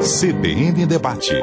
CBN Debate.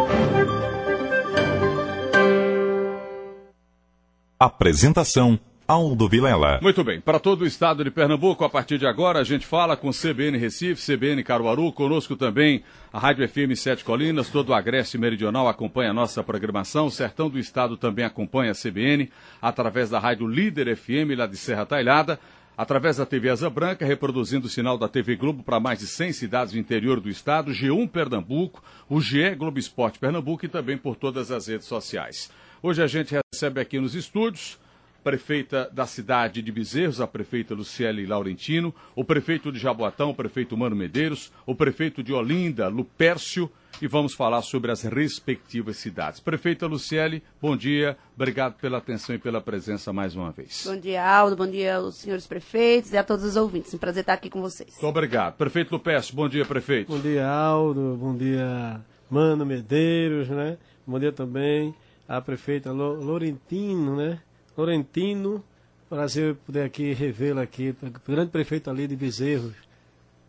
Apresentação Aldo Vilela. Muito bem, para todo o estado de Pernambuco, a partir de agora a gente fala com CBN Recife, CBN Caruaru, conosco também a Rádio FM Sete Colinas, todo o Agreste Meridional acompanha a nossa programação, o Sertão do Estado também acompanha a CBN, através da Rádio Líder FM lá de Serra Talhada, através da TV Asa Branca, reproduzindo o sinal da TV Globo para mais de 100 cidades do interior do estado, G1 Pernambuco, o GE Globo Esporte Pernambuco e também por todas as redes sociais. Hoje a gente recebe aqui nos estúdios prefeita da cidade de Bezerros, a prefeita Luciele Laurentino, o prefeito de Jaboatão, o prefeito Mano Medeiros, o prefeito de Olinda, Lupércio, e vamos falar sobre as respectivas cidades. Prefeita Luciele, bom dia, obrigado pela atenção e pela presença mais uma vez. Bom dia, Aldo, bom dia aos senhores prefeitos e a todos os ouvintes. Um prazer estar aqui com vocês. Muito obrigado. Prefeito Lupércio, bom dia, prefeito. Bom dia, Aldo, bom dia, Mano Medeiros, né? Bom dia também a prefeita Laurentino, né? Laurentino, prazer poder aqui revê-la aqui, grande prefeito ali de Bezerros.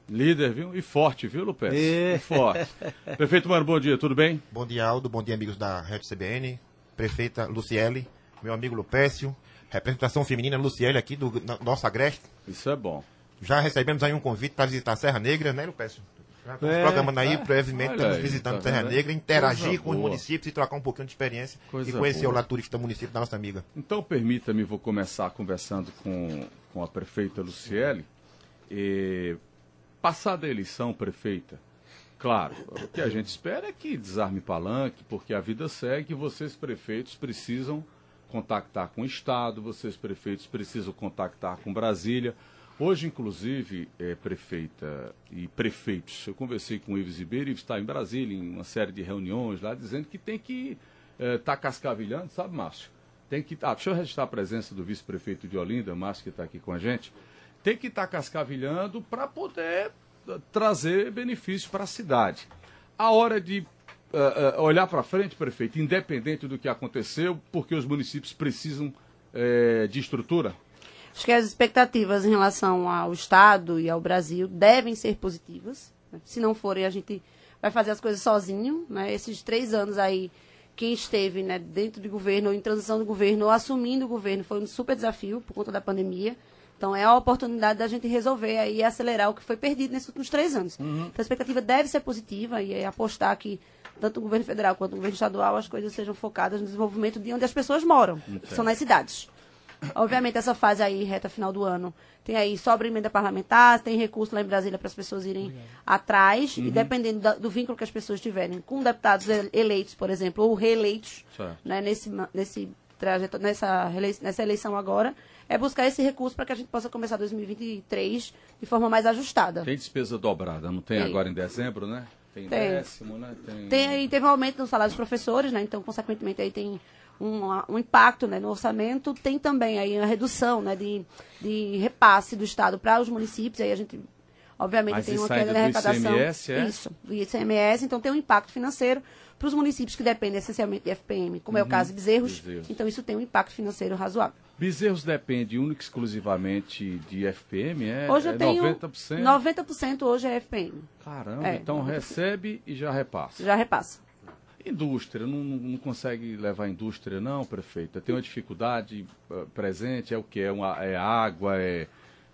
Líder, viu? E forte, viu, Lupes? É. E forte. Prefeito Mano, bom dia, tudo bem? Bom dia, Aldo, bom dia, amigos da Rede CBN, prefeita Luciele, meu amigo Lupécio, representação feminina Luciele aqui do nosso Agreste. Isso é bom. Já recebemos aí um convite para visitar a Serra Negra, né, Lupécio? É, programando aí, brevemente, estamos visitando tá Terra Negra, interagir com os municípios e trocar um pouquinho de experiência Coisa e conhecer boa. o do município da nossa amiga. Então, permita-me, vou começar conversando com, com a prefeita Luciele. E, passada a eleição, prefeita, claro, o que a gente espera é que desarme palanque, porque a vida segue e vocês, prefeitos, precisam contactar com o Estado, vocês, prefeitos, precisam contactar com Brasília. Hoje, inclusive, é, prefeita e prefeitos, eu conversei com o Ives Ribeiro, Ives está em Brasília, em uma série de reuniões lá, dizendo que tem que estar é, tá cascavilhando, sabe, Márcio? Tem que. Ah, deixa eu registrar a presença do vice-prefeito de Olinda, Márcio, que está aqui com a gente. Tem que estar tá cascavilhando para poder uh, trazer benefícios para a cidade. A hora de uh, uh, olhar para frente, prefeito, independente do que aconteceu, porque os municípios precisam de estrutura? Acho que as expectativas em relação ao Estado e ao Brasil devem ser positivas. Né? Se não forem, a gente vai fazer as coisas sozinho. Né? Esses três anos aí, quem esteve né, dentro do governo, ou em transição do governo, ou assumindo o governo, foi um super desafio por conta da pandemia. Então é a oportunidade da gente resolver aí e acelerar o que foi perdido nesses últimos três anos. Uhum. Então a expectativa deve ser positiva e é apostar que tanto o governo federal quanto o governo estadual as coisas sejam focadas no desenvolvimento de onde as pessoas moram, que são nas cidades. Obviamente, essa fase aí, reta final do ano, tem aí sobra emenda parlamentar, tem recurso lá em Brasília para as pessoas irem Obrigado. atrás, uhum. e dependendo da, do vínculo que as pessoas tiverem com deputados eleitos, por exemplo, ou reeleitos, né, nesse, nesse trajeto, nessa, nessa eleição agora, é buscar esse recurso para que a gente possa começar 2023 de forma mais ajustada. Tem despesa dobrada, não tem, tem. agora em dezembro, né? Tem, tem. décimo, né? Tem... tem aí, teve um aumento no salário dos professores, né? Então, consequentemente, aí tem um, um impacto né, no orçamento, tem também aí a redução né, de, de repasse do Estado para os municípios, aí a gente obviamente Mas tem uma queda na arrecadação. ICMS, é? Isso, do ICMS, então tem um impacto financeiro para os municípios que dependem essencialmente de FPM, como uhum, é o uhum. caso de Bezerros, Bezerros, então isso tem um impacto financeiro razoável. Bezerros depende única e exclusivamente de FPM, é? Hoje eu é tenho 90%? 90% hoje é FPM. Caramba, é, então 90%. recebe e já repassa. Já repassa. Indústria, não, não consegue levar a indústria não, prefeita? Tem uma dificuldade uh, presente? É o que? É, uma, é água? É,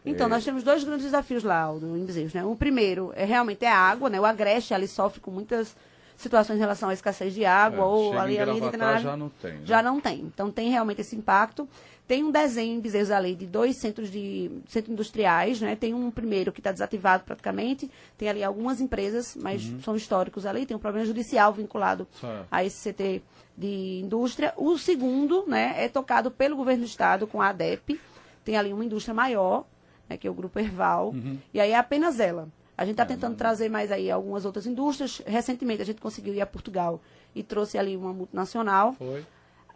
então, é... nós temos dois grandes desafios lá, Aldo, em Bezerros. Né? O primeiro é realmente é a água, né? O Agreste ali sofre com muitas situações em relação à escassez de água, é, ou ali, ali já não tem. Né? Já não tem. Então tem realmente esse impacto. Tem um desenho em Bezerros ali de dois centros de centros industriais, né? Tem um primeiro que está desativado praticamente, tem ali algumas empresas, mas uhum. são históricos ali, tem um problema judicial vinculado certo. a esse CT de indústria. O segundo, né, é tocado pelo governo do estado com a ADEP. Tem ali uma indústria maior, né, que é o grupo Erval, uhum. e aí é apenas ela. A gente está tentando trazer mais aí algumas outras indústrias. Recentemente a gente conseguiu ir a Portugal e trouxe ali uma multinacional. Foi.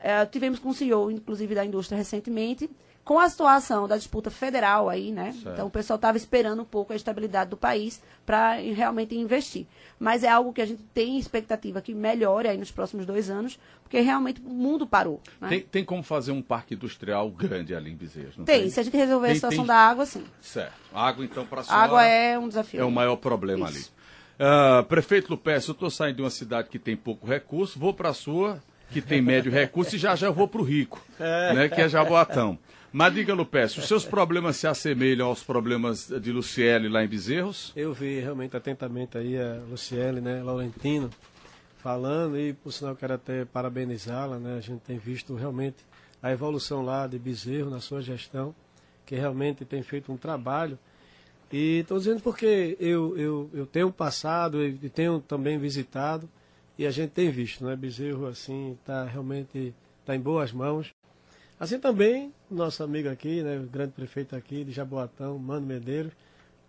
É, tivemos com o CEO, inclusive, da indústria recentemente, com a situação da disputa federal aí, né? Certo. Então o pessoal estava esperando um pouco a estabilidade do país para realmente investir. Mas é algo que a gente tem expectativa que melhore aí nos próximos dois anos, porque realmente o mundo parou. Né? Tem, tem, como fazer um parque industrial grande ali em Bezerros? Tem, tem, se a gente resolver tem, a situação tem... da água, sim. Certo. Água, então, para a senhora... Água é um desafio. É o maior problema Isso. ali. Uh, prefeito Lupes, eu estou saindo de uma cidade que tem pouco recurso, vou para a sua, que tem médio recurso, e já já eu vou para o rico, é. né, que é Jaboatão. Mas diga, Lupes, os seus problemas se assemelham aos problemas de Luciele lá em Bezerros? Eu vi realmente atentamente aí a Luciele, né, Laurentino, falando, e por sinal quero até parabenizá-la, né, a gente tem visto realmente a evolução lá de Bezerro na sua gestão, que realmente tem feito um trabalho. E estou dizendo porque eu, eu, eu tenho passado e tenho também visitado, e a gente tem visto, né, Bezerro assim, está realmente tá em boas mãos. Assim também, nosso amigo aqui, né, o grande prefeito aqui de Jaboatão, Mano Medeiros,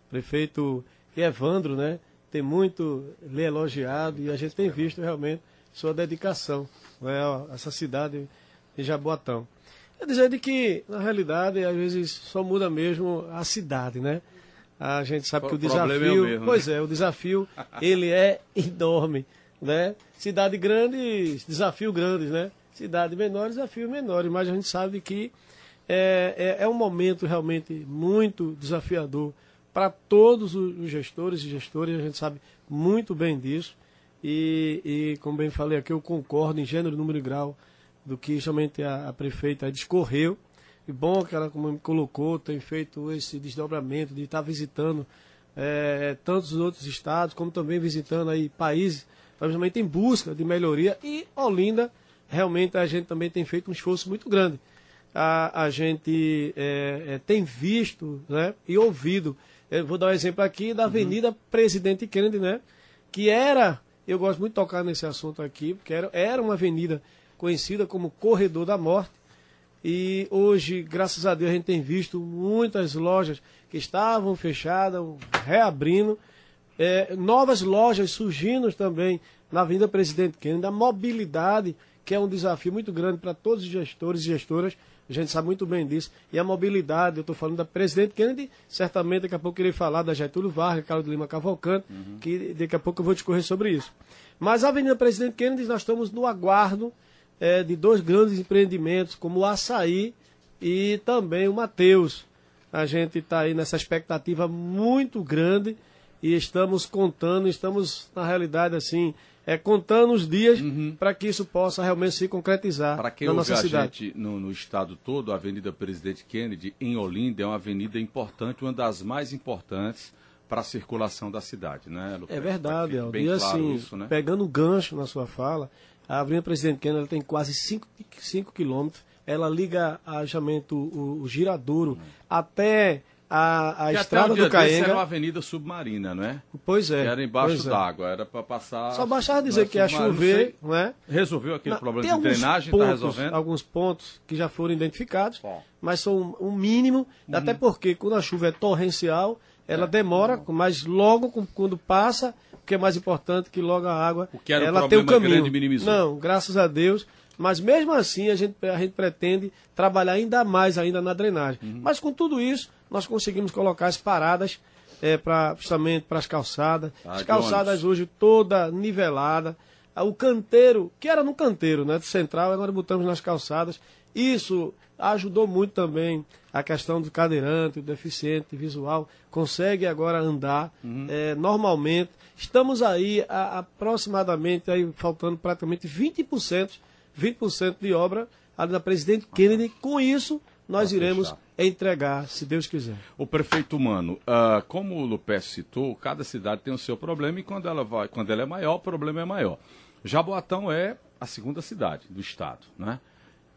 prefeito Evandro, né, tem muito lhe elogiado e a gente tem visto realmente sua dedicação né, a essa cidade de Jaboatão. É dizer de que, na realidade, às vezes só muda mesmo a cidade, né? A gente sabe o que o desafio. É o mesmo, pois né? é, o desafio ele é enorme, né? Cidade grande, desafio grandes, né? Cidade menor, desafio menores, mas a gente sabe que é, é, é um momento realmente muito desafiador para todos os gestores e gestores, a gente sabe muito bem disso. E, e, como bem falei aqui, eu concordo em gênero, número e grau do que somente a, a prefeita discorreu. E bom que ela, como me colocou, tem feito esse desdobramento de estar visitando é, tantos outros estados, como também visitando aí países, principalmente em busca de melhoria. E Olinda, realmente a gente também tem feito um esforço muito grande. A, a gente é, é, tem visto né, e ouvido. Eu vou dar um exemplo aqui da uhum. Avenida uhum. Presidente Kennedy, né? Que era, eu gosto muito de tocar nesse assunto aqui, porque era, era uma avenida conhecida como Corredor da Morte. E hoje, graças a Deus, a gente tem visto muitas lojas que estavam fechadas, reabrindo, é, novas lojas surgindo também na Avenida Presidente Kennedy, a mobilidade, que é um desafio muito grande para todos os gestores e gestoras, a gente sabe muito bem disso. E a mobilidade, eu estou falando da Presidente Kennedy, certamente daqui a pouco eu irei falar da Getúlio Vargas, Carlos de Lima Cavalcante, uhum. que daqui a pouco eu vou discorrer sobre isso. Mas a Avenida Presidente Kennedy, nós estamos no aguardo é, de dois grandes empreendimentos, como o Açaí e também o Mateus. A gente está aí nessa expectativa muito grande e estamos contando, estamos na realidade assim, é, contando os dias uhum. para que isso possa realmente se concretizar para quem na nossa cidade. Gente, no, no, estado todo, a Avenida Presidente Kennedy, em Olinda, é uma avenida importante, uma das mais importantes para a circulação da cidade, né, Lucas? É verdade, Aldo. E claro assim, isso, né? pegando o gancho na sua fala, a Avenida Presidente Kennedy tem quase 5 quilômetros. Ela liga a o, o Giradouro, hum. até a, a estrada do Caenga. era uma avenida submarina, não é? Pois é. Que era embaixo é. d'água, era para passar. Só baixar dizer que ia chover, não, é? Resolveu aquele não, problema de drenagem, está resolvendo? Alguns pontos que já foram identificados, Bom. mas são um mínimo, uhum. até porque quando a chuva é torrencial, ela é. demora, mas logo quando passa, que é mais importante que logo a água, o que era ela um tem o caminho. Não, graças a Deus. Mas mesmo assim a gente, a gente pretende trabalhar ainda mais ainda na drenagem. Uhum. Mas com tudo isso, nós conseguimos colocar as paradas é, pra, justamente para as calçadas. Ah, as calçadas hoje toda nivelada. Ah, o canteiro, que era no canteiro, né, de central, agora botamos nas calçadas. Isso ajudou muito também a questão do cadeirante, o deficiente visual, consegue agora andar uhum. é, normalmente. Estamos aí a, aproximadamente, aí, faltando praticamente 20%, 20% de obra ali na Presidente Kennedy. Com isso, nós iremos fechar. entregar, se Deus quiser. O prefeito humano, uh, como o Lupé citou, cada cidade tem o seu problema e quando ela, vai, quando ela é maior, o problema é maior. Jaboatão é a segunda cidade do estado, né?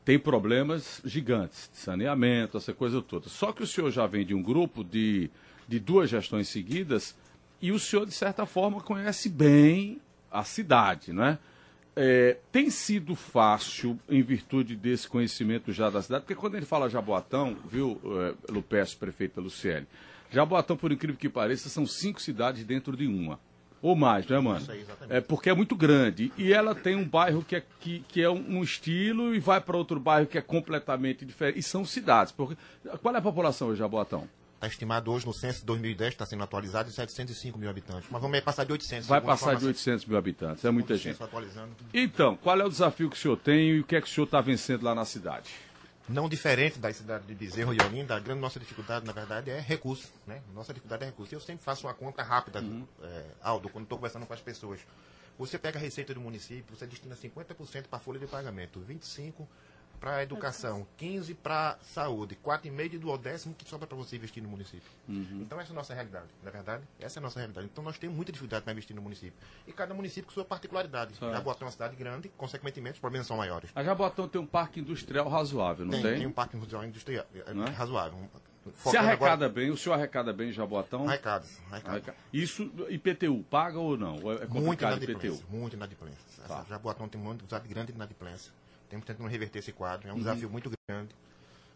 tem problemas gigantes de saneamento, essa coisa toda. Só que o senhor já vem de um grupo de, de duas gestões seguidas e o senhor, de certa forma, conhece bem a cidade, né? É, tem sido fácil, em virtude desse conhecimento já da cidade, porque quando ele fala Jaboatão, viu, é, Lupécio, prefeito Luciene, Jaboatão, por incrível que pareça, são cinco cidades dentro de uma. Ou mais, né, mano? Isso aí, exatamente. É porque é muito grande. E ela tem um bairro que é, que, que é um, estilo e vai para outro bairro que é completamente diferente. E são cidades. Porque... Qual é a população hoje, Jaboatão? Está estimado hoje no censo de 2010, está sendo atualizado, de 705 mil habitantes. Mas vamos passar de 800. Vai passar de 800 mil habitantes, é muita gente. Então, qual é o desafio que o senhor tem e o que é que o senhor está vencendo lá na cidade? não diferente da cidade de Bezerro e Olinda, a grande nossa dificuldade, na verdade, é recurso. Né? Nossa dificuldade é recurso. Eu sempre faço uma conta rápida, uhum. é, Aldo, quando estou conversando com as pessoas. Você pega a receita do município, você destina 50% para a folha de pagamento, 25% para a educação, 15 para saúde, 4,5 do décimo que sobra para você investir no município. Uhum. Então essa é a nossa realidade, na é verdade? Essa é a nossa realidade. Então nós temos muita dificuldade para investir no município. E cada município com sua particularidade. Certo. Jaboatão é uma cidade grande, consequentemente os problemas são maiores. A Jaboatão tem um parque industrial razoável, não tem? Tem, tem um parque industrial, industrial é? razoável. Se arrecada agora... bem, o senhor arrecada bem Jaboatão? Arrecada, arrecada. Isso, IPTU, paga ou não? É muito inadimplência, muito inadimplência. Tá. Jaboatão tem dificuldade grande de inadimplência. Estamos tentando reverter esse quadro. É um uhum. desafio muito grande.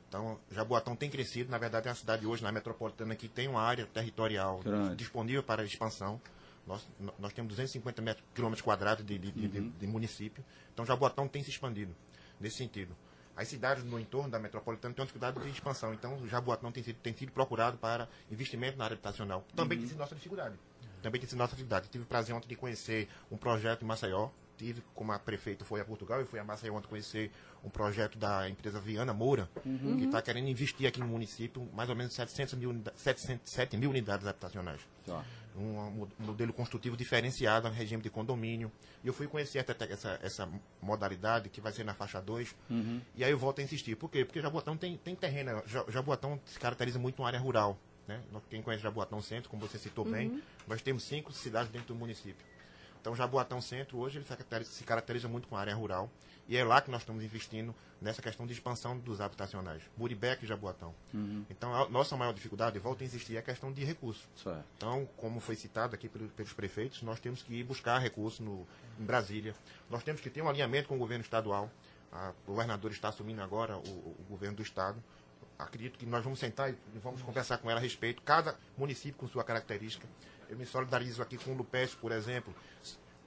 Então, Jaboatão tem crescido. Na verdade, é uma cidade hoje na metropolitana que tem uma área territorial disponível para expansão. Nós, nós temos 250 metros, quilômetros quadrados de, de, uhum. de, de, município. Então, Jaboatão tem se expandido nesse sentido. As cidades no entorno da metropolitana têm uma dificuldade de expansão. Então, Jaboatão tem sido, tem sido procurado para investimento na área habitacional. Também uhum. tem sido nossa dificuldade. Também tem sido nossa dificuldade. Tive o prazer ontem de conhecer um projeto em Maceió, tive, como a prefeita foi a Portugal e foi a Maceió ontem conhecer um projeto da empresa Viana Moura, uhum. que está querendo investir aqui no município mais ou menos 700 mil, 707 mil unidades habitacionais. Tá. Um, um, modelo construtivo diferenciado, um regime de condomínio. E eu fui conhecer essa, essa, essa modalidade que vai ser na faixa 2. Uhum. E aí eu volto a insistir. Por quê? Porque Jaboatão tem, tem terreno. Jaboatão se caracteriza muito uma área rural. Né? Quem conhece Jaboatão Centro, como você citou uhum. bem, nós temos cinco cidades dentro do município. Então, Jaboatão Centro, hoje, ele se caracteriza muito com a área rural. E é lá que nós estamos investindo nessa questão de expansão dos habitacionais. Muribeca e Jaboatão. Uhum. Então, a nossa maior dificuldade, volta a insistir, é a questão de recursos. Certo. Então, como foi citado aqui pelos prefeitos, nós temos que ir buscar recursos no, em Brasília. Nós temos que ter um alinhamento com o governo estadual. A, o governador está assumindo agora o, o governo do estado acredito que nós vamos sentar e vamos conversar com ela a respeito, cada município com sua característica. Eu me solidarizo aqui com o Lupes, por exemplo,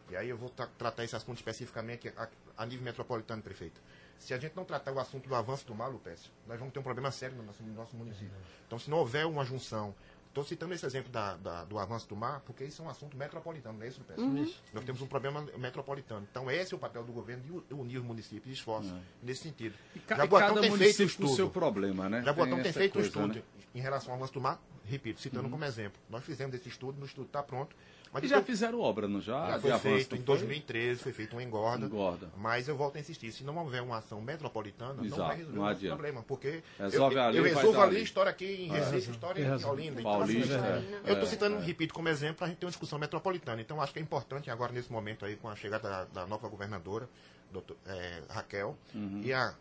e aí eu vou tra tratar esse assunto especificamente a, a, nível metropolitano, prefeito. Se a gente não tratar o assunto do avanço do mar, Lupes, nós vamos ter um problema sério no nosso, no nosso município. Então, se não houver uma junção Estou citando esse exemplo da, da, do avanço do mar, porque isso é um assunto metropolitano, não é isso, Lupes? Uhum. Nós temos um problema metropolitano. Então, esse é o papel do governo de unir os municípios e esforços é. nesse sentido. E ca Jaboatão cada tem feito estudo. o seu problema, né? Jaboatão tem, tem feito coisa, um estudo né? em relação ao avanço do mar, repito, citando uhum. como exemplo. Nós fizemos esse estudo, no estudo está pronto. Mas e já fizeram obra, não já? Já foi feito, em 2013 foi feito uma engorda, engorda. Mas eu volto a insistir, se não houver uma ação metropolitana, Exato, não vai resolver não o problema. Porque Resolve eu, ali, eu resolvo ali, história aqui em Recife, ah, história em Olinda. Então, assim, é, eu estou citando, é. repito, como exemplo, a gente tem uma discussão metropolitana. Então acho que é importante agora, nesse momento aí, com a chegada da, da nova governadora, doutor, é, Raquel, uhum. e a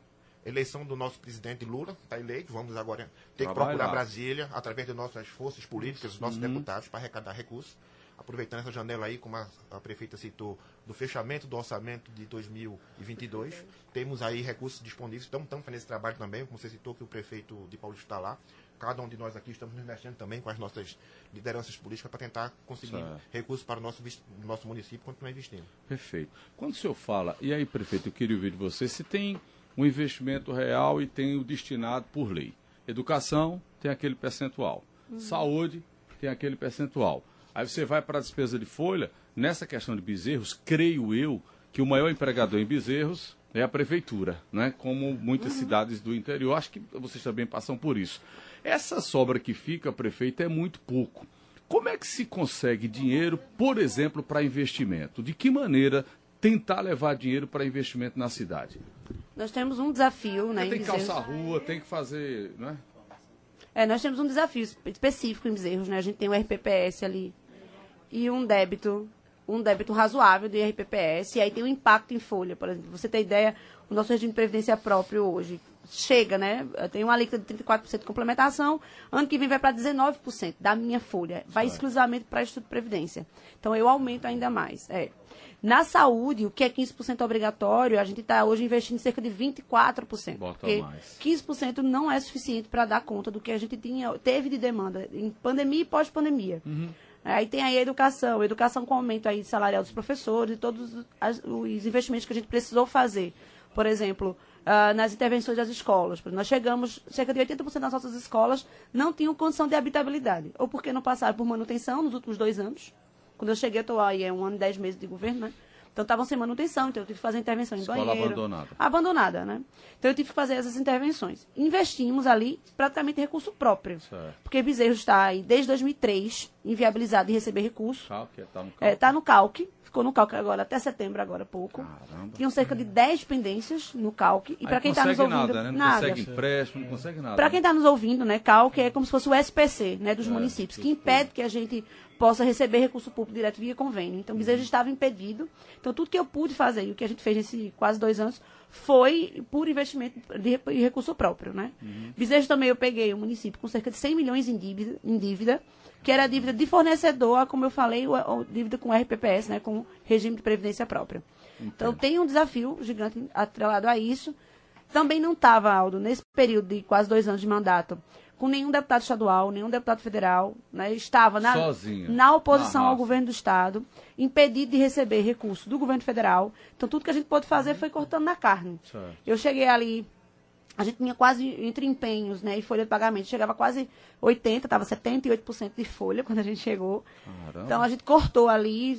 eleição do nosso presidente Lula, está eleito, vamos agora ter que procurar Brasília, através de nossas forças políticas, dos nossos uhum. deputados, para arrecadar recursos aproveitando essa janela aí, como a, a, prefeita citou, do fechamento do orçamento de 2022, temos aí recursos disponíveis, estamos, estamos fazendo esse trabalho também, como você citou que o prefeito de Paulo está lá, cada um de nós aqui estamos nos mexendo também com as nossas lideranças políticas para tentar conseguir certo. recursos para o nosso, nosso município continuar investindo. Perfeito. Quando o senhor fala, e aí, prefeito, eu queria ouvir de você, se tem um investimento real e tem o destinado por lei. Educação tem aquele percentual. Uhum. Saúde tem aquele percentual. Aí você vai para a despesa de folha, nessa questão de bezerros, creio eu que o maior empregador em bezerros é a prefeitura, né? como muitas uhum. cidades do interior. Acho que vocês também passam por isso. Essa sobra que fica, prefeito, é muito pouco. Como é que se consegue dinheiro, por exemplo, para investimento? De que maneira tentar levar dinheiro para investimento na cidade? Nós temos um desafio, né? Tem que calçar a rua, tem que fazer, né? É, nós temos um desafio específico em Bezerros, né? A gente tem o RPPS ali e um débito, um débito razoável de RPPS, e aí tem um impacto em folha, por exemplo. Você tem ideia, o nosso regime de previdência próprio hoje chega, né? Tem uma alíquota de 34% de complementação, ano que vem vai para 19% da minha folha, vai exclusivamente para Instituto de Previdência. Então eu aumento ainda mais. É. Na saúde, o que é 15% obrigatório, a gente está hoje investindo cerca de 24%. Bota porque mais. 15% não é suficiente para dar conta do que a gente tinha, teve de demanda em pandemia e pós-pandemia. Uhum. Aí tem aí a educação, educação com aumento aí salarial dos professores e todos os investimentos que a gente precisou fazer. Por exemplo, uh, nas intervenções das escolas. Nós chegamos, cerca de 80% das nossas escolas não tinham condição de habitabilidade. Ou porque não passaram por manutenção nos últimos dois anos. Quando eu cheguei, estou aí, é um ano e dez meses de governo, né? Então estavam sem manutenção, então eu tive que fazer intervenção em Escola banheiro. abandonada. Abandonada, né? Então eu tive que fazer essas intervenções. Investimos ali praticamente recurso próprio. Certo. Porque Bezerro está aí desde 2003 inviabilizado de receber recurso. Calque, tá no É, calque. tá no calque, ficou no calque agora até setembro agora há pouco. Caramba. Tinham cerca de 10 pendências no calque e para quem está nos ouvindo, nada, né? Não nada. consegue empréstimo, não consegue nada. Para quem está nos ouvindo, né, CALC é como se fosse o SPC, né, dos É, municípios, que impede que a gente possa receber recurso público direto via convênio. Então, Bezerra estava impedido. Então, tudo que eu pude fazer e o que a gente fez nesses quase dois anos foi por investimento de de recurso próprio, né? Bezerra também eu peguei o município com cerca de 100 milhões em dívida, em dívida que era dívida de fornecedor, como eu falei, o, o dívida com RPPS, né, com regime de previdência própria. Então, tem um desafio gigante atrelado a isso. Também não estava, Aldo, nesse período de quase dois anos de mandato, com nenhum deputado estadual, nenhum deputado federal, né? Estava na, na oposição na ao governo do Estado, impedido de receber recursos do governo federal. Então, tudo que a gente pôde fazer foi cortando na carne. Certo. Eu cheguei ali, a gente tinha quase, entre empenhos né, e folha de pagamento, chegava quase 80%, estava 78% de folha quando a gente chegou. Caramba. Então, a gente cortou ali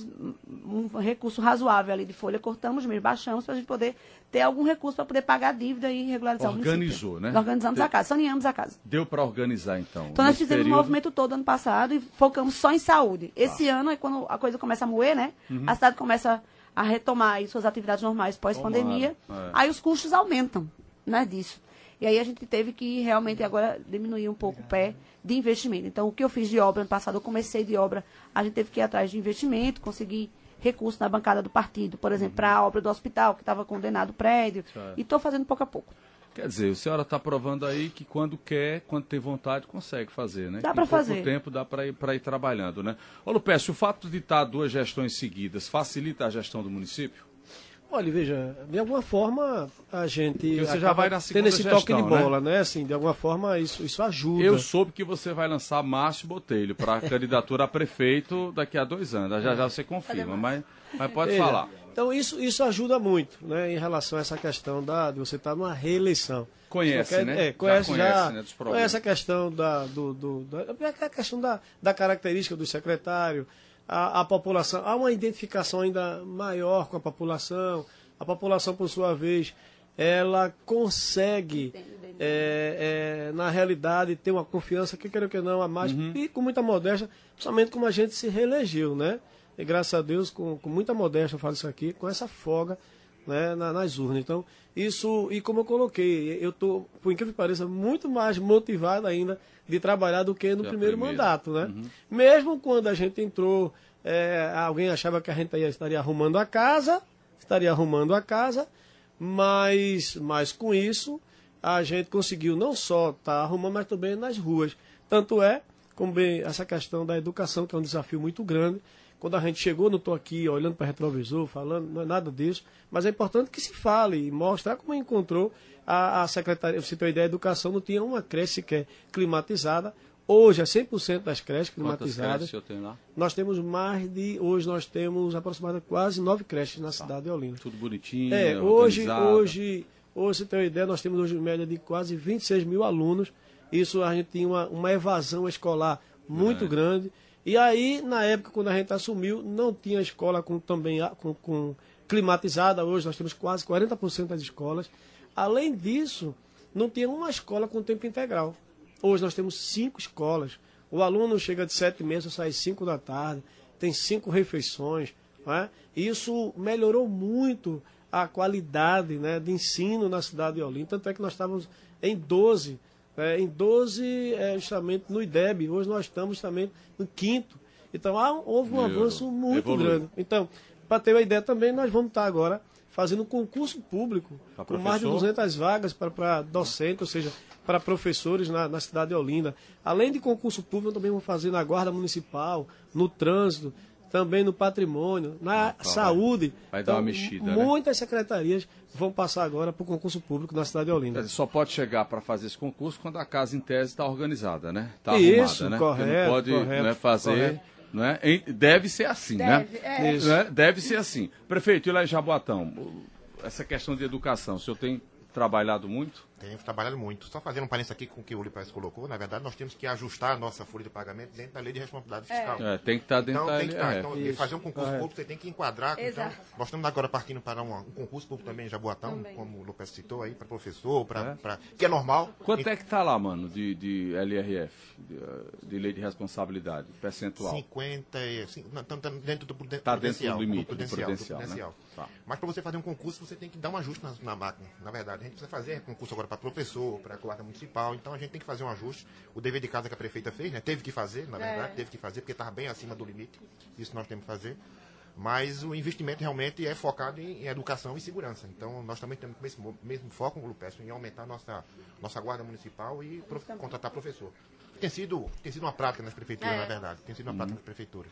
um recurso razoável ali de folha, cortamos mesmo, baixamos para a gente poder ter algum recurso para poder pagar a dívida e regularizar o Organizou, município. né? Organizamos Deu- a casa, saneamos a casa. Deu para organizar, então. Então, nós fizemos período- o movimento todo ano passado e focamos só em saúde. Esse Tá. ano é quando a coisa começa a moer, né? Uhum. A cidade começa a retomar suas atividades normais pós-pandemia. É. Aí os custos aumentam, né, disso. E aí a gente teve que realmente agora diminuir um pouco o pé de investimento. Então, o que eu fiz de obra ano passado, eu comecei de obra, a gente teve que ir atrás de investimento, conseguir recurso na bancada do partido, por exemplo, para a obra do hospital, que estava condenado o prédio. Uhum. Certo. E estou fazendo pouco a pouco. Quer dizer, a senhora está provando aí que quando quer, quando tem vontade, consegue fazer, né? Dá pouco fazer. tempo dá para ir, pra ir trabalhando, né? Ô, Lupécio, o fato de estar duas gestões seguidas facilita a gestão do município? Olha, veja, de alguma forma a gente. Porque você já vai na tendo esse gestão, toque de né? bola, né? Assim, de alguma forma isso, isso ajuda. Eu soube que você vai lançar Márcio Botelho para a candidatura a prefeito daqui a dois anos. Já já você confirma, mas, mas pode Veja, falar. Então isso, isso ajuda muito, né, em relação a essa questão da, de você estar numa reeleição. Conhece, Só quer- né? É, conhece Já já, conhece, né, dos problemas. conhece a questão da, do, do, da, a questão da, da característica do secretário, a, a população, há uma identificação ainda maior com a população, a população, por sua vez, ela consegue, é, é, na realidade, ter uma confiança, que quer que não, a mais, Uhum. e com muita modéstia, principalmente como a gente se reelegeu, né? E graças a Deus, com, com muita modéstia, eu falo isso aqui, com essa folga né, na- nas urnas. Então, isso, e como eu coloquei, eu estou, por incrível que pareça, muito mais motivado ainda de trabalhar do que no Da primeiro mandato, né? Mesmo quando a gente entrou, é, alguém achava que a gente ia- estaria arrumando a casa, estaria arrumando a casa, mas, mas com isso a gente conseguiu não só estar arrumando, mas também nas ruas. Tanto é, como bem essa questão da educação, que é um desafio muito grande. Quando a gente chegou, não estou aqui olhando para retrovisor, falando, não é nada disso, mas é importante que se fale e mostrar como encontrou a, a Secretaria. Você tem uma ideia, a educação não tinha uma creche sequer climatizada. Hoje é 100% das creches Quantas climatizadas. creches eu tenho lá? Nós temos mais de. Hoje nós temos aproximadamente quase nove creches na cidade de Olinda. Tudo bonitinho, É, hoje, organizado. hoje, hoje, você tem uma ideia, nós temos hoje média de quase 26 mil alunos. Isso a gente tinha uma, uma evasão escolar muito grande. E aí, na época, quando a gente assumiu, não tinha escola com, também com, com climatizada. Hoje nós temos quase 40% das escolas. Além disso, não tinha uma escola com tempo integral. Hoje nós temos cinco escolas. O aluno chega de sete meses, sai cinco da tarde, tem cinco refeições. é? Isso melhorou muito a qualidade né, de ensino na cidade de Olinda. Tanto é que nós estávamos em 12, né, em 12 é, justamente no IDEB. Hoje nós estamos também no quinto. Então há, houve um avanço muito grande. Então, para ter uma ideia também, nós vamos estar agora fazendo um concurso público com mais de professor? 200 vagas para docentes, ou seja, para professores na, na cidade de Olinda. Além de concurso público, também vamos fazer na Guarda Municipal, no trânsito, também no patrimônio, na Então, saúde. Então, vai dar uma mexida, né? Muitas secretarias vão passar agora para o concurso público na cidade de Olinda. dizer, só pode chegar para fazer esse concurso quando a casa em tese está organizada, né? Está Isso, arrumada, né? correto, Porque não pode correto, né, fazer. correto. Não é? Deve ser assim, Deve, né? é. Isso. Né? Deve ser assim. Prefeito, e lá em Jaboatão, essa questão de educação, o senhor tem trabalhado muito? Temos trabalhado muito. Só fazendo um parênteses aqui com o que o Lipes colocou, na verdade, nós temos que ajustar a nossa folha de pagamento dentro da lei de responsabilidade fiscal. É, tem que estar dentro Então, da tem que estar. LRF. Então, Isso, fazer um concurso correto. público, você tem que enquadrar. Exato. Então, nós estamos agora partindo para um, um concurso público também em Jaboatão, Também. como o Lopes citou aí, para professor, para, É. para- que é normal. Quanto é que tá lá, mano, de, de LRF, de, de lei de responsabilidade, percentual? 50 e... Assim, não, estamos dentro do pruden- Tá dentro do prudencial, limite do prudencial, do prudencial, né? prudencial. Tá. Mas para você fazer um concurso, você tem que dar um ajuste na, na máquina, na verdade. A gente precisa fazer concurso agora para professor, para guarda municipal, então a gente tem que fazer um ajuste. O dever de casa que a prefeita fez, né? Teve que fazer, na verdade, teve que fazer, porque estava bem acima do limite. Isso nós temos que fazer. Mas o investimento realmente é focado em, em educação e segurança. Então nós também temos o mesmo, mesmo foco, Lupécio, em aumentar nossa, nossa guarda municipal e prof- contratar professor. Tem sido, tem sido uma prática nas prefeituras, É. na verdade. Tem sido uma prática nas prefeituras.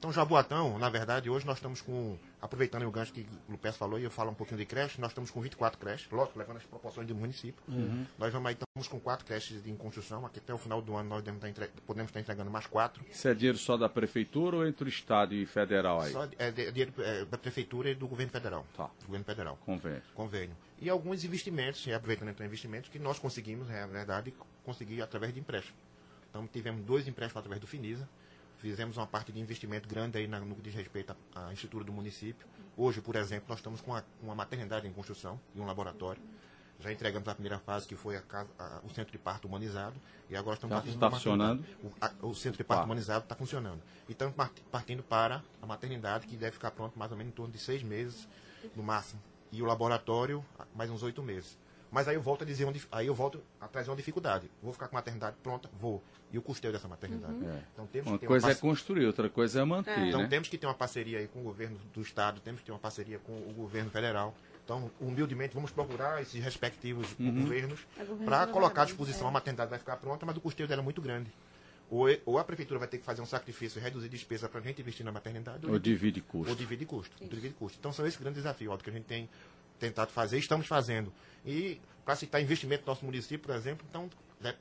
Então, Jaboatão, na verdade, hoje nós estamos com, aproveitando o gancho que o Lupes falou, e eu falo um pouquinho de creche, nós estamos com 24 creches, lógico, levando as proporções do município. Nós vamos aí, estamos com quatro creches em construção, aqui até o final do ano nós devemos estar entre- podemos estar entregando mais quatro. Isso é dinheiro só da prefeitura ou entre o Estado e federal aí? Só é, de- dinheiro é, da prefeitura e do governo federal. Tá. Do governo federal. Convênio. Convênio. E alguns investimentos, aproveitando então investimentos, que nós conseguimos, é, na verdade, conseguir através de empréstimo. Então tivemos dois empréstimos através do Finisa. Fizemos uma parte de investimento grande aí no que diz respeito à, estrutura do município. Hoje, por exemplo, nós estamos com uma, uma maternidade em construção e um laboratório. Já entregamos a primeira fase, que foi a casa- a- o centro de parto humanizado. E agora estamos Já está funcionando? O, a- o centro de parto Tá. humanizado está funcionando. E estamos part- partindo para a maternidade, que deve ficar pronto mais ou menos em torno de seis meses, no máximo. E o laboratório, mais uns oito meses. Mas aí eu volto a dizer onde, aí eu volto a trazer uma dificuldade. Vou ficar com a maternidade pronta? Vou. E o custeio dessa maternidade? É. Então temos Uma que ter coisa é parceria. construir, outra coisa é manter, Então né? temos que ter uma parceria aí com o governo do estado, temos que ter uma parceria com o governo federal. Então, humildemente, vamos procurar esses respectivos Uhum. governos É governo para colocar à é. disposição a maternidade vai ficar pronta, mas o custeio dela é muito grande. Ou, ou a prefeitura vai ter que fazer um sacrifício e reduzir despesa para a gente investir na maternidade, Ou divide custo. ou divide custo. ou divide custo. Então são esses grandes desafios Aldo, que a gente tem tentado fazer, estamos fazendo. E para citar investimento no nosso município, por exemplo, então, de-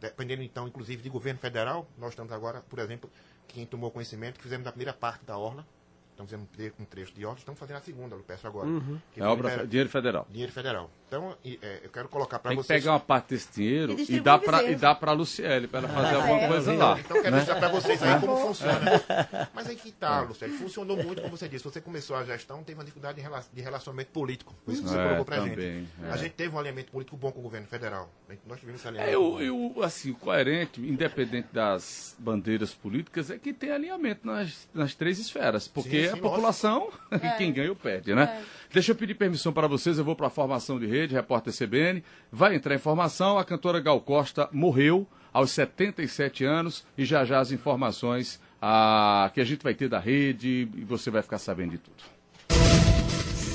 dependendo então, inclusive, de governo federal, nós estamos agora, por exemplo, quem tomou conhecimento, que fizemos a primeira parte da Orla, estamos fazendo um tre- trecho de Orla, estamos fazendo a segunda, eu peço agora. que É obra, dinheiro federal. dinheiro federal. Então, e, é, eu quero colocar para Tem que vocês. pegar uma parte desse dinheiro E e dar e dar pra Luciele, pra ela fazer Ah, alguma é. coisa lá. Então, eu quero né? mostrar para vocês aí como funciona. Mas aí que tá, Luciano. Funcionou muito, como você disse. Você começou a gestão, teve uma dificuldade de rela- de relacionamento político. Foi isso que você É, colocou pra também, gente. é. A gente teve um alinhamento político bom com o governo federal. Nós tivemos esse É, alinhamento. eu, eu, assim, coerente, independente das bandeiras políticas, é que tem alinhamento nas, nas três esferas, porque Sim, sim, a população, quem ganha ou perde, né? Deixa eu pedir permissão para vocês, eu vou para a formação de rede, repórter CBN, vai entrar informação, a cantora Gal Costa morreu aos 77 anos e já já as informações ah, que a gente vai ter da rede e você vai ficar sabendo de tudo.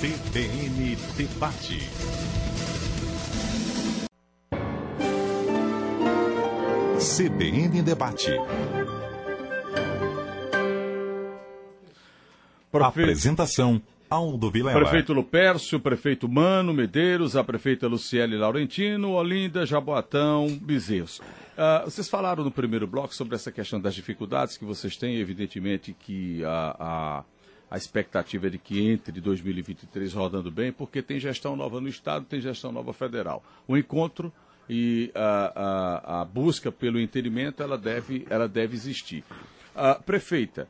CBN Debate. CBN Debate. Apresentação Aldo Vilela. Prefeito Lupércio, prefeito Mano Medeiros, a prefeita Luciele Laurentino, Olinda, Jaboatão, Bezerros. Ah, vocês falaram no primeiro bloco sobre essa questão das dificuldades que vocês têm, evidentemente que a, a, a expectativa é de que entre 2023 rodando bem, porque tem gestão nova no Estado, tem gestão nova federal. O encontro e a, a, a busca pelo entendimento, ela deve, ela deve existir. Ah, prefeita,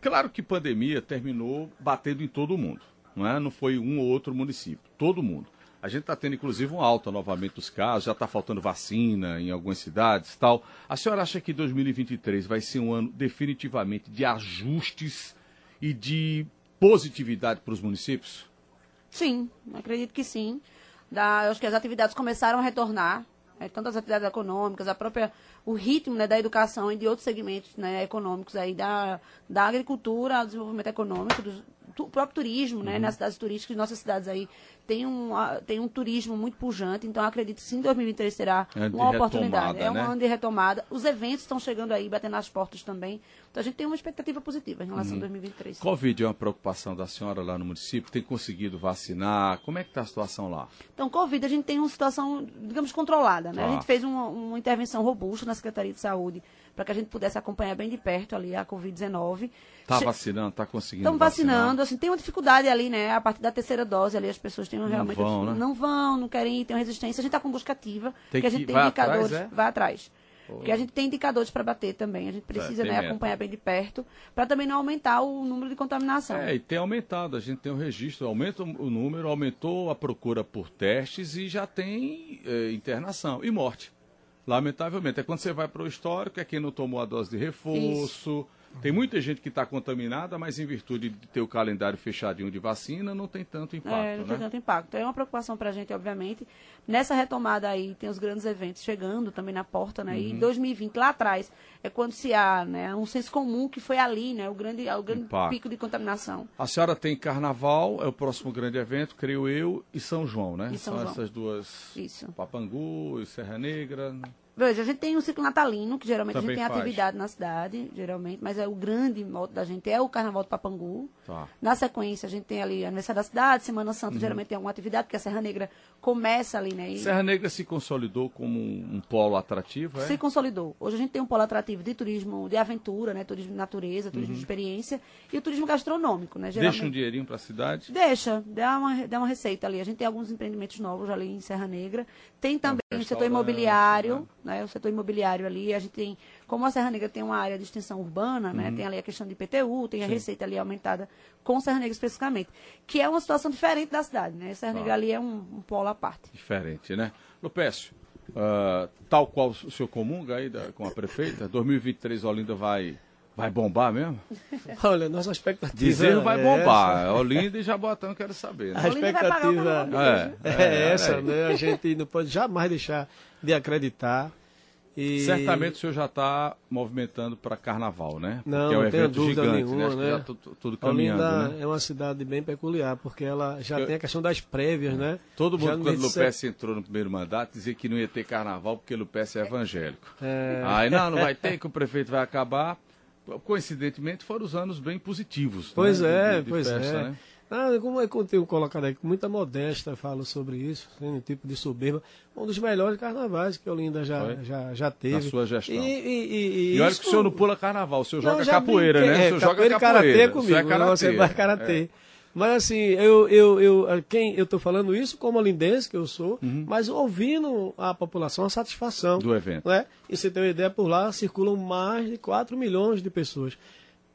Claro que pandemia terminou batendo em todo mundo, não é? Não foi um ou outro município, todo mundo. A gente está tendo inclusive uma alta novamente dos casos, já está faltando vacina em algumas cidades, tal. A senhora acha que 2023 vai ser um ano definitivamente de ajustes e de positividade para os municípios? Sim, acredito que sim. Da, acho que as atividades começaram a retornar, né, tanto as atividades econômicas, a própria, o ritmo né, da educação e de outros segmentos né, econômicos aí, da, da agricultura ao desenvolvimento econômico, do tu- próprio turismo, né, nas cidades turísticas, nossas cidades aí tem um, ah, tem um turismo muito pujante, então acredito que sim, 2023 será É uma oportunidade. retomada, É um né? ano de retomada. Os eventos estão chegando aí, batendo nas portas também. Então a gente tem uma expectativa positiva em relação a 2023. Covid é uma preocupação da senhora lá no município? Tem conseguido vacinar? Como é que está a situação lá? Então, Covid, a gente tem uma situação, digamos, controlada, né? Tá. A gente fez uma, uma intervenção robusta na Secretaria de Saúde para que a gente pudesse acompanhar bem de perto ali a Covid-19. Tá Che- vacinando, tá conseguindo Estão vacinando, assim, tem uma dificuldade ali, né? A partir da terceira dose ali, as pessoas têm realmente. vão, né? Não vão, não querem uma resistência. A gente está com busca ativa, Tem porque a que- gente tem indicadores. atrás, é? Vai atrás. Porque a gente tem indicadores para bater também. A gente precisa tem né, acompanhar bem de perto, para também não aumentar o número de contaminação. É, e tem aumentado, a gente tem o registro, aumenta o número, aumentou a procura por testes e já tem eh, internação e morte. Lamentavelmente. É quando você vai para o histórico, é quem não tomou a dose de reforço. Tem muita gente que está contaminada, mas em virtude de ter o calendário fechadinho de vacina, não tem tanto impacto, É, não tem né? tanto impacto. É uma preocupação para a gente, obviamente. Nessa retomada aí, tem os grandes eventos chegando também na porta, né? Uhum. E 2020, lá atrás, é quando se há né, um senso comum que foi ali, né? O grande, o grande Impacto. pico de contaminação. A senhora tem Carnaval, é o próximo grande evento, creio eu, e São João, né? E São São João. essas duas, Isso. Papangu e Serra Negra. Veja, a gente tem o ciclo natalino, que geralmente a Também gente tem faz. atividade na cidade, geralmente, mas é o grande modo da gente é o Carnaval do Papangu. Tá. Na sequência, a gente tem ali aniversário da cidade, Semana Santa, Uhum. geralmente tem alguma atividade, porque a Serra Negra começa ali, né? E Serra Negra se consolidou como um, um polo atrativo, é? se consolidou. Hoje a gente tem um polo atrativo de turismo de aventura, né? Turismo de natureza, turismo de experiência e o turismo gastronômico, né? Deixa um Geralmente- dinheirinho para a cidade. Deixa, dá uma, dá uma receita ali. A gente tem alguns empreendimentos novos ali em Serra Negra. Tem também o setor imobiliário, né? O setor imobiliário ali. A gente tem, como a Serra Negra tem uma área de extensão urbana, né? Tem ali a questão de IPTU, tem a receita ali aumentada com Serra Negra especificamente, que é uma situação diferente da cidade, né? Serra Negra ali é um, um polo à parte. Diferente, né? Lupécio, ah, tal qual o senhor comunga aí da- com a prefeita, 2023 Olinda vai, vai bombar mesmo? Olha, nossa expectativa. Dizer vai é bombar. Olinda e Jabotão, quero saber. Né? A expectativa É, é, é, essa, é. né? A gente não pode jamais deixar de acreditar. E... Certamente o senhor já está movimentando para carnaval, né? Não, Porque é um não tenho evento dúvida gigante, nenhuma, né? Que né? já tu- tu- tudo caminhando, Olinda né? é uma cidade bem peculiar, porque ela já Eu- tem a questão das prévias, né? Todo Já mundo, no quando Lupécio entrou no primeiro mandato, dizia que não ia ter carnaval porque Lupécio é evangélico. É. Aí, não, não vai ter, que o prefeito vai acabar. Coincidentemente, foram os anos bem positivos. Pois né, é, de- de pois festa, é. né? Ah, como é tenho colocado aí, com muita modéstia falo sobre isso, sem nenhum tipo de soberba. Um dos melhores carnavais que a Olinda já, Foi? já, já teve. Na sua gestão. E, e, e, E olha isso- que o senhor não pula carnaval, o senhor Não, joga capoeira, brinquei. né? O É, senhor joga capoeira e capoeira. karatê comigo, é karatê, você vai karatê. é. Mas assim, eu, eu, eu, quem, eu tô falando isso como olindense que eu sou, Uhum. mas ouvindo a população, a satisfação. Do evento. Não é? E você tem uma ideia, por lá circulam mais de 4 milhões de pessoas.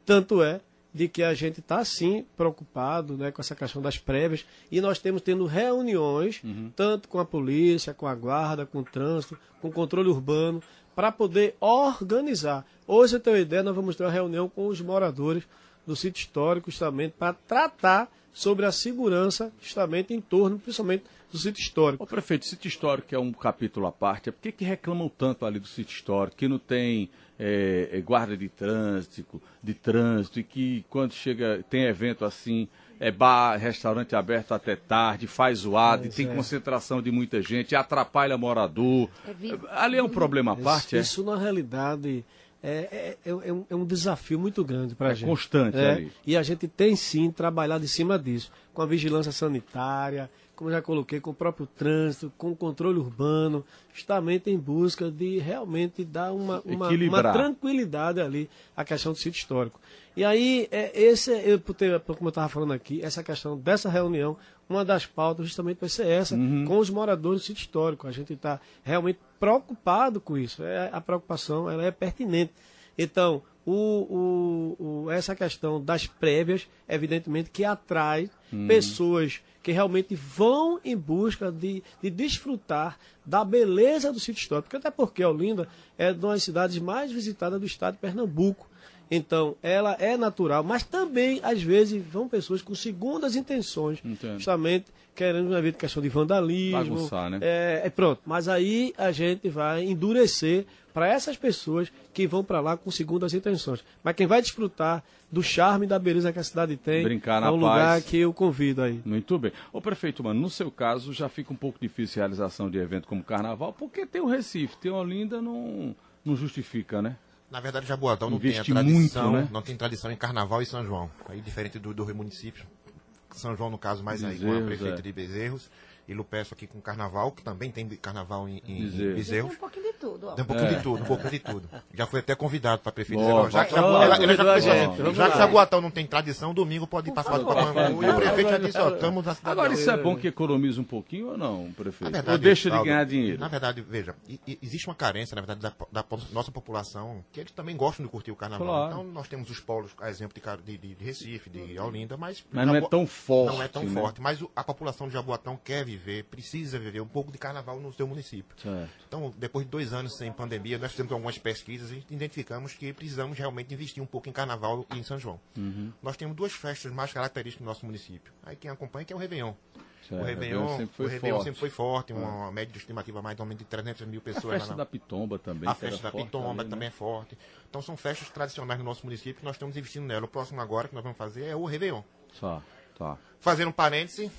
Tanto é de que a gente está sim preocupado né, com essa questão das prévias e nós temos tendo reuniões Uhum. tanto com a polícia, com a guarda, com o trânsito, com o controle urbano, para poder organizar. Hoje, tem uma ideia, nós vamos ter uma reunião com os moradores do sítio histórico justamente para tratar sobre a segurança justamente em torno, principalmente do sítio histórico. Ô prefeito, sítio histórico é um capítulo à parte. Por que, que reclamam tanto ali do sítio histórico? Que não tem é, é, guarda de trânsito, de trânsito, e que quando chega, tem evento assim, é bar, restaurante aberto até tarde, faz zoado, e tem é. concentração de muita gente, atrapalha morador. É Ali é um problema à parte, é? Isso, na realidade, é, é, é um, é um desafio muito grande para a É gente. constante É, ali. E a gente tem sim trabalhado em cima disso, com a vigilância sanitária, como já coloquei, com o próprio trânsito, com o controle urbano, justamente em busca de realmente dar uma, uma, uma tranquilidade ali à questão do sítio histórico. E aí, é, esse, eu, como eu estava falando aqui, essa questão dessa reunião, uma das pautas justamente vai ser essa, Uhum. com os moradores do sítio histórico. A gente está realmente preocupado com isso. É, a preocupação ela é pertinente. Então, o, o- o- essa questão das prévias, evidentemente, que atrai pessoas que realmente vão em busca de, de desfrutar da beleza do sítio histórico. Até porque Olinda é uma das cidades mais visitadas do estado de Pernambuco. Então, ela é natural, mas também, às vezes, vão pessoas com segundas intenções, Entendo. justamente querendo uma questão de vandalismo. Bagunçar, né? É, é pronto. Mas aí a gente vai endurecer para essas pessoas que vão para lá com segundas intenções. Mas quem vai desfrutar do charme e da beleza que a cidade tem Brincar na é um lugar paz. que eu convido aí. Muito bem. Ô prefeito, mano, no seu caso já fica um pouco difícil a realização de evento como carnaval, porque tem o Recife, tem Olinda, não, não justifica, né? Na verdade, Jaboatão não tem a Investe tradição, muito, né? não tem tradição em Carnaval e São João. Aí diferente do, do município, São João no caso mais aí com a Bezerros, prefeita é. de Bezerros e Lupeço aqui com Carnaval, que também tem Carnaval em, em. Bezerros. Tem um pouquinho de tudo. Ó. Tem um pouquinho É. de tudo, um pouquinho de tudo. Já foi até convidado para prefeito. Boa, já que. Jaboatão não tem tradição, domingo pode ir para fora do Papangu. E o prefeito já disse, ó, estamos na cidade. Agora, isso é bom que economiza um pouquinho ou não, prefeito? verdade, ou deixa de ganhar dinheiro? Na verdade, veja, existe uma carência, na verdade, da, nossa população, que eles também gostam de curtir o carnaval. Claro. Então, nós temos os polos, a exemplo de, de, Recife, de Olinda, mas... Mas não é tão forte, Não é tão né? forte, mas a população de Jaboatão quer viver, precisa viver um pouco de carnaval no seu município. Certo. Então, depois de dois anos sem pandemia, nós fizemos algumas pesquisas e identificamos que precisamos realmente investir um pouco em carnaval e em São João. Uhum. Nós temos duas festas mais características do nosso município. Aí quem acompanha que é o Réveillon. Certo, o Réveillon, sempre foi o Réveillon forte. sempre foi forte, uma, uma média de estimativa mais ou menos de 300 mil A pessoas. festa lá na- da Pitomba também. a festa da Pitomba ali, né? também é forte. Então são festas tradicionais no nosso município que nós estamos investindo nela. O próximo agora que nós vamos fazer é o Réveillon. Tá, tá. Fazendo um parêntese,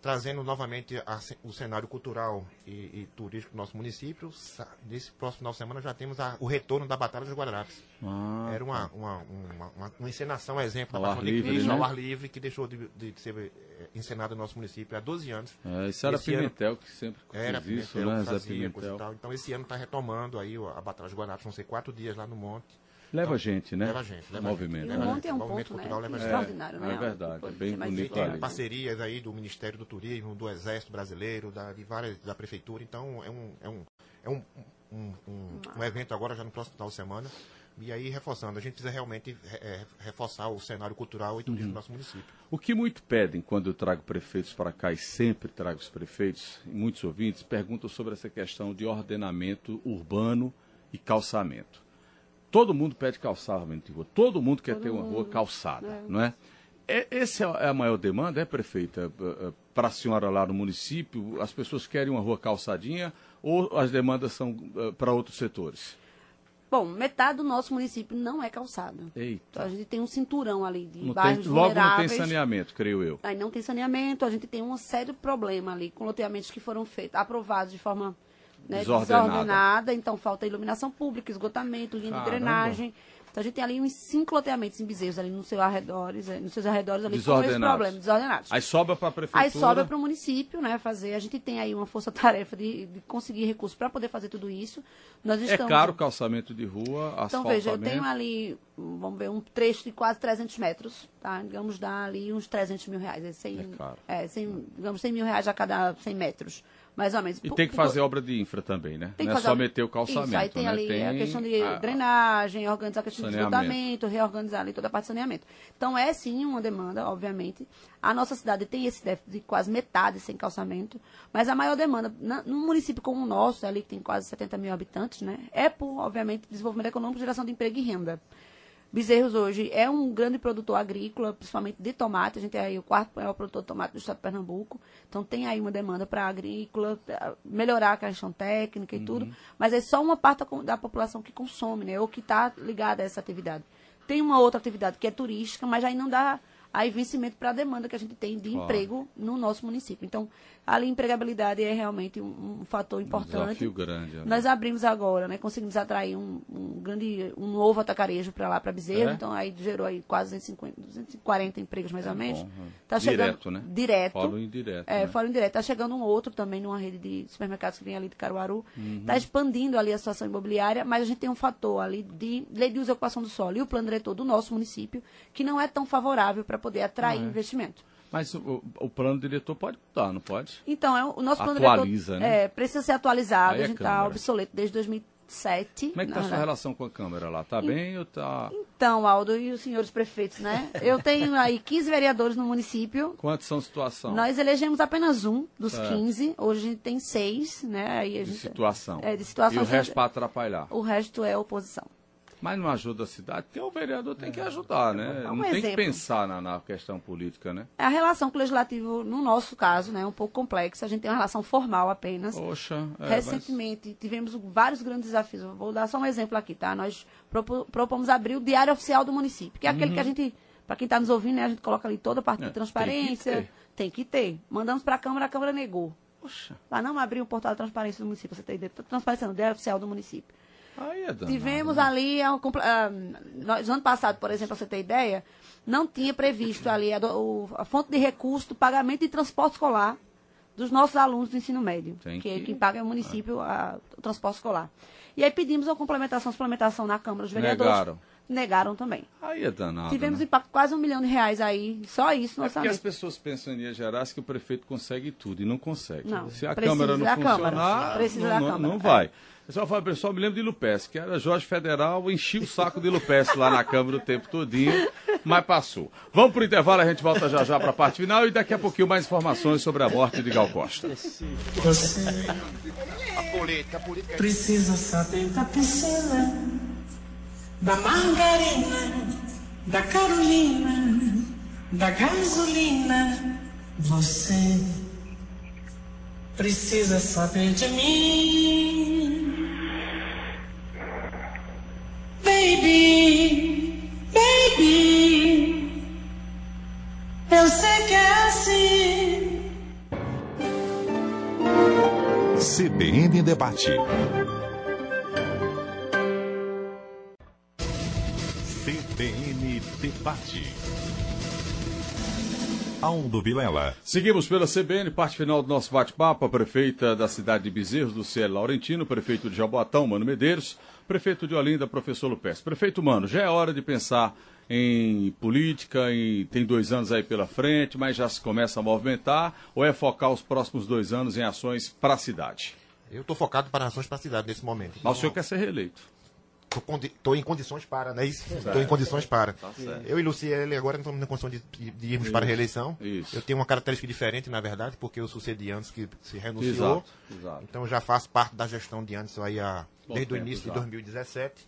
trazendo novamente a o cenário cultural e, e turístico do nosso município. Nesse próximo final de semana já temos a- o retorno da Batalha dos Guararapes. Ah, Era uma, uma, uma, uma- uma encenação, exemplo Ao da ar livre, Cristo, né? ao ar livre, que deixou de, de ser eh, encenada no nosso município há 12 anos. é, isso era esse ano- Pimentel que sempre Era fez isso, Pimentel né, fazia, Pimentel. Então esse ano está retomando aí a Batalha dos Guararapes, vão ser quatro dias lá no Monte. Leva gente, né? Leva gente, leva Movimento. E gente. o Leva monte é um O movimento ponto, né? cultural leva gente. Extraordinário, né? é verdade, é bem bonito ali. parcerias aí do Ministério do Turismo, do Exército Brasileiro, da, de várias da prefeitura. Então é um é um é um, um, um- um evento agora já no próximo final de semana. E aí reforçando, a gente precisa realmente é, reforçar o cenário cultural e turístico do nosso município. O que muito pedem quando eu trago prefeitos para cá, e sempre trago os prefeitos, e muitos ouvintes perguntam sobre essa questão de ordenamento urbano e calçamento. Todo mundo pede calçamento de rua, todo mundo quer ter uma rua calçada, não é? é essa é a maior demanda, é, prefeita, para a senhora lá no município? As pessoas querem uma rua calçadinha ou as demandas são para outros setores? Bom, metade do nosso município não é calçada. Então Eita, a gente tem um cinturão ali de não tem, bairros logo não tem saneamento, creio eu. Aí não tem saneamento, a gente tem um sério problema ali com loteamentos que foram feitos, aprovados de forma né, Desordenada. desordenada. então falta iluminação pública, esgotamento, linha Caramba. de drenagem. Então a gente tem ali uns cinco loteamentos em bezerros ali nos seus arredores, eh, nos seus arredores ali com esse problema, desordenados. Aí sobra para a prefeitura. Aí sobra para o município, né, fazer. A gente tem aí uma força-tarefa de, de conseguir recursos para poder fazer tudo isso. Nós É estamos, caro o calçamento de rua, Então, veja, eu tenho ali, vamos ver, um trecho de quase 300 metros, tá? Digamos, dá ali uns 300 mil reais. É, 100, É caro. É, 100, digamos, 100 mil reais a cada 100 metros, mais ou menos. E tem que fazer obra de infra também, né? tem Não é só obra- meter o calçamento, Isso, aí tem né? ali tem a questão de a- drenagem, organizar a questão de esgotamento, reorganizar ali toda a parte de saneamento. Então, é sim uma demanda, obviamente. A nossa cidade tem esse déficit de quase metade sem calçamento, mas a maior demanda, na, num município como o nosso, ali que tem quase 70 mil habitantes, né, é por, obviamente, desenvolvimento econômico, geração de emprego e renda. Bezerros hoje é um grande produtor agrícola, principalmente de tomate. A gente é aí o quarto maior produtor de tomate do estado de Pernambuco. Então tem aí uma demanda para agrícola, pra melhorar a questão técnica e tudo. Mas é só uma parte da população que consome, né? Ou que está ligada a essa atividade. Tem uma outra atividade que é turística, mas aí não dá aí vencimento para a demanda que a gente tem de Claro. emprego no nosso município. Então, ali a empregabilidade é realmente um, um fator importante. desafio grande, né? Nós abrimos agora, né? Conseguimos atrair um, um grande, um novo atacarejo para lá, para Bezerro. É? Então aí gerou aí quase 250, 240 empregos mais ou menos. bom, é. Tá Direto, chegando né? Direto. O indireto, É, né? indireto. Tá chegando um outro também numa rede de supermercados que vem ali de Caruaru. Uhum. Tá expandindo ali a situação imobiliária, mas a gente tem um fator ali de lei de uso e ocupação do solo e o plano diretor do nosso município que não é tão favorável para poder atrair é. investimento. Mas o, o plano diretor pode mudar, não pode? Então, é, o nosso plano Atualiza, diretor né? é, precisa ser atualizado, Aí é a gente está obsoleto desde 2007. Como é que está a sua verdade. relação com a Câmara lá? Tá bem ou tá... Então, Aldo, e os senhores prefeitos, né? Eu tenho aí 15 vereadores no município. Quantos são situação? Nós elegemos apenas um dos Certo. 15. Hoje a gente tem seis, né? Aí a De gente, situação. É, de situação. E o a gente- resto para atrapalhar. o resto é oposição. Mas não ajuda a cidade, porque o vereador tem que ajudar, né? É um não tem que exemplo. pensar na, na questão política, né? A relação com o legislativo, no nosso caso, né, é um pouco complexa. A gente tem uma relação formal apenas. Poxa, é, Recentemente, tivemos vários grandes desafios. Vou dar só um exemplo aqui, tá? Nós propo- propomos abrir o Diário Oficial do município, que é aquele que a gente, para quem está nos ouvindo, né, a gente coloca ali toda a parte Uhum. É, de transparência. tem que ter. Tem que ter. Mandamos para a Câmara, a Câmara negou. mas... Poxa, Lá não abriu o portal de transparência do município, você tem ideia. Tá Transparência no Diário Oficial do município. Aí é danado. Tivemos né? ali, a- a- nós, no ano passado, por exemplo, para você ter ideia, não tinha previsto ali a, do- a fonte de recurso do pagamento de transporte escolar dos nossos alunos do ensino médio, Tem que, que- quem paga é o município a- o transporte escolar. E aí pedimos uma complementação, suplementação na Câmara dos Vereadores. Negaram. Negaram também. Aí é danado. Tivemos né? impacto quase um milhão de reais aí, só isso no É porque as orçamento. pessoas pensam em Minas Gerais que o prefeito consegue tudo e não consegue. Não, Se a precisa Câmara não da Câmara. funcionar, Precisa não, da Câmara, não é. vai. Eu só falo, pessoal, me lembro de Lupes, que era Jorge Federal, enchia o saco de Lupes lá na Câmara o tempo todinho, mas passou. Vamos pro intervalo, a gente volta já já para a parte final e daqui a pouquinho mais informações sobre a morte de Gal Costa. Você A política, a política precisa saber da piscina, da margarina, da Carolina, da gasolina. Você precisa saber de mim. Baby, baby, eu sei que é assim. CBN Debate. CBN Debate. Aldo Vilela. Seguimos pela CBN, parte final do nosso bate-papo. A prefeita da cidade de Bezerros, Luciele Laurentino, prefeito de Jaboatão, Mano Medeiros, prefeito de Olinda, professor Lupes. Prefeito Mano, já é hora de pensar em política, em... tem dois anos aí pela frente, mas já se começa a movimentar, ou é focar os próximos dois anos em ações para a cidade? Eu estou focado para ações para a cidade nesse momento. Mas o senhor quer ser reeleito. Estou em condições para, não é isso? Estou em condições para. Eu e Luciele agora não estamos na condição de, de- irmos para a reeleição. isso. Eu tenho uma característica diferente, na verdade, porque eu sucedi antes que se renunciou. Exato, exato. Então já faço parte da gestão de antes aí Bom desde o início já. de 2017.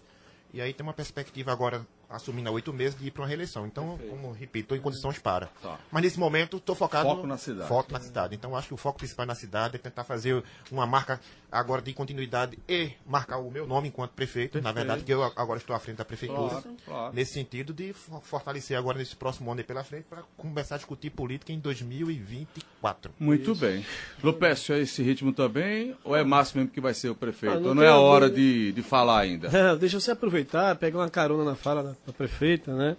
E aí tem uma perspectiva agora, assumindo há oito meses, de ir para uma reeleição. Então, como repito, estou em condições para. Tá. Mas nesse momento estou focado Foco no- na cidade. Foco na cidade. Então acho que o foco principal na cidade é tentar fazer uma marca agora de continuidade e marcar o meu nome enquanto prefeito. Na verdade, que eu agora estou à frente da prefeitura. Claro, claro. Nesse sentido de fo- fortalecer agora nesse próximo ano aí pela frente para começar a discutir política em 2024. Muito bem. Lupes, é esse ritmo também, ou é Márcio mesmo que vai ser o prefeito? Ah, não ou não é a hora de, de falar ainda? É, deixa eu se aproveitar, pegar uma carona na fala da, da prefeita, né?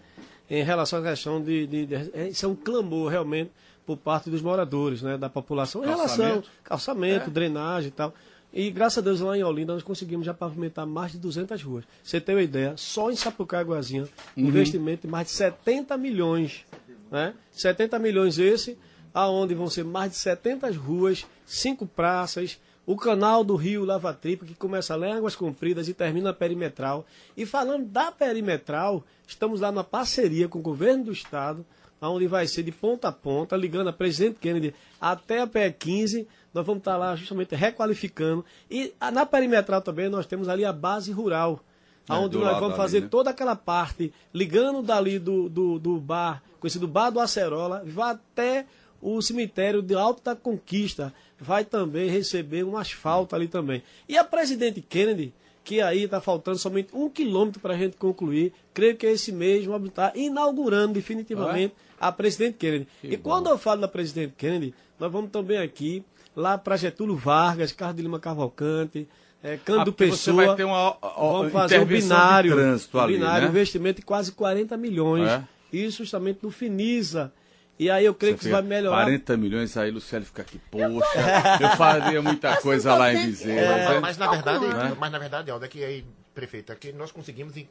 Em relação à questão de, de- de- é, Isso é um clamor realmente por parte dos moradores, né? Da população. Em relação Calçamento. calçamento, drenagem e tal. E graças a Deus lá em Olinda nós conseguimos já pavimentar mais de 200 ruas. Você tem uma ideia, só em Sapucaguazinha, investimento de mais de 70 milhões. Né? 70 milhões esse, aonde vão ser mais de 70 ruas, cinco praças, o canal do Rio Lava Tripa, que começa lá em Águas Compridas e termina na perimetral. E falando da perimetral, estamos lá na parceria com o governo do estado, onde vai ser de ponta a ponta, ligando a Presidente Kennedy até a PE 15. Nós vamos estar lá justamente requalificando. E ah, na perimetral também nós temos ali a base rural, É, onde nós vamos ali, fazer né? toda aquela parte, ligando dali do, do, do bar, conhecido Bar do Acerola, vai até o cemitério de Alto da Conquista. Vai também receber um asfalto ali também. E a Presidente Kennedy, que aí está faltando somente um quilômetro para a gente concluir, creio que esse mês vamos estar inaugurando definitivamente a Presidente Kennedy. e quando eu falo da Presidente Kennedy, nós vamos também aqui, lá para Getúlio Vargas, Carlos de Lima Cavalcante, é, Cândido Ah, porque você Pessoa. vai ter uma, ó, Vamos fazer um binário, trânsito ali, binário, né? investimento de quase 40 milhões. É? Isso justamente no Finisa. E aí eu creio que isso vai melhorar. 40 milhões, aí Luciano fica aqui, poxa, eu faria muita coisa lá em Bezerra. Mas, né? mas, na verdade, Né? mas na verdade, Aldo, é que aí, prefeito, é que nós conseguimos em-